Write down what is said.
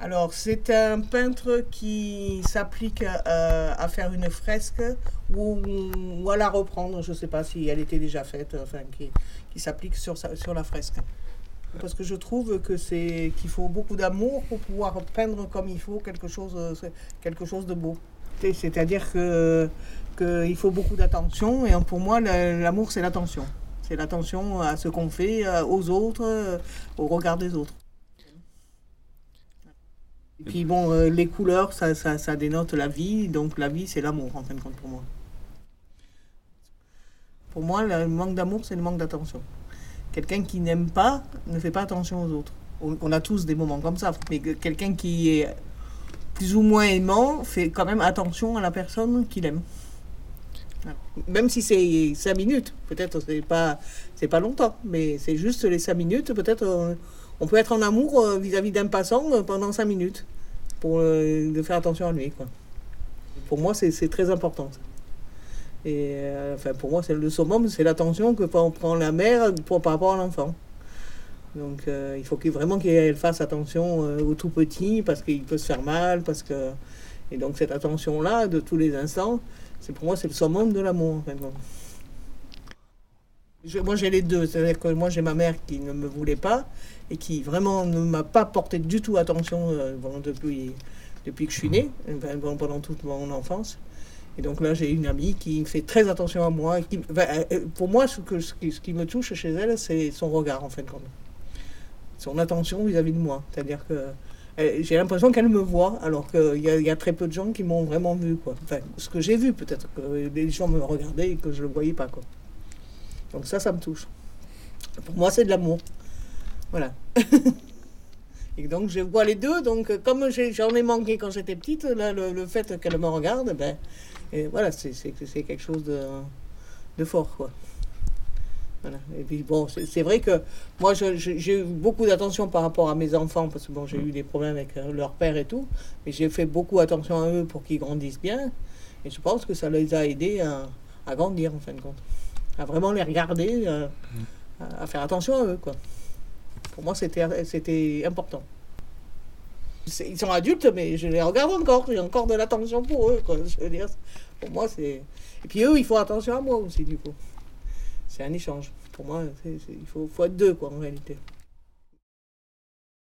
Alors, c'est un peintre qui s'applique à, faire une fresque ou, à la reprendre. Je ne sais pas si elle était déjà faite, enfin, qui, qui s'applique sur, sur la fresque. Parce que je trouve que c'est qu'il faut beaucoup d'amour pour pouvoir peindre comme il faut quelque chose, quelque chose de beau. C'est-à-dire que qu'il faut beaucoup d'attention et pour moi l'amour c'est l'attention. C'est l'attention à ce qu'on fait, euh, aux autres, euh, au regard des autres. Et puis bon, euh, les couleurs, ça, ça, dénote la vie, donc la vie, c'est l'amour, en fin de compte, pour moi. Pour moi, le manque d'amour, c'est le manque d'attention. Quelqu'un qui n'aime pas ne fait pas attention aux autres. On, a tous des moments comme ça, mais quelqu'un qui est plus ou moins aimant fait quand même attention à la personne qu'il aime. Même si c'est cinq minutes, peut-être c'est pas pas longtemps, mais c'est juste les cinq minutes. Peut-être euh, on, peut être en amour euh, vis-à-vis d'un passant euh, pendant cinq minutes pour de faire attention à lui. Pour moi, c'est très important. Et enfin, pour moi, c'est le summum, c'est l'attention que prend la mère pour, par rapport à l'enfant. Donc, il faut vraiment qu'elle fasse attention au tout petit parce qu'il peut se faire mal, parce que et donc cette attention là de tous les instants c'est pour moi, c'est le summum de l'amour. Moi, j'ai les deux. C'est-à-dire que moi, j'ai ma mère qui ne me voulait pas et qui vraiment ne m'a pas porté du tout attention euh, depuis, que je suis née, pendant toute mon enfance. Et donc là, j'ai une amie qui fait très attention à moi. Qui, euh, pour moi, ce, qui, me touche chez elle, c'est son regard, en fait. Son attention vis-à-vis -vis de moi. C'est-à-dire que euh, j'ai l'impression qu'elle me voit, alors qu'il y, a très peu de gens qui m'ont vraiment vu. Enfin, ce que j'ai vu, peut-être que les gens me regardaient et que je ne le voyais pas. Quoi. Donc ça, ça me touche. Pour moi, c'est de l'amour. Voilà. et donc, je vois les deux. Donc, comme j'en ai, manqué quand j'étais petite, là, le, fait qu'elle me regarde, ben, voilà, c'est quelque chose de, fort. Quoi. Et puis bon, c'est vrai que moi j'ai eu beaucoup d'attention par rapport à mes enfants parce que bon, j'ai eu des problèmes avec euh, leur père et tout, mais j'ai fait beaucoup attention à eux pour qu'ils grandissent bien. Et je pense que ça les a aidés à, grandir en fin de compte, à vraiment les regarder, euh, à, faire attention à eux quoi. Pour moi, c'était important. Ils sont adultes, mais je les regarde encore. J'ai encore de l'attention pour eux. Quoi. Je veux dire, pour moi, c'est. Et puis eux, ils font attention à moi aussi, du coup c'est un échange. Pour moi, il faut, faut être deux, quoi, en réalité.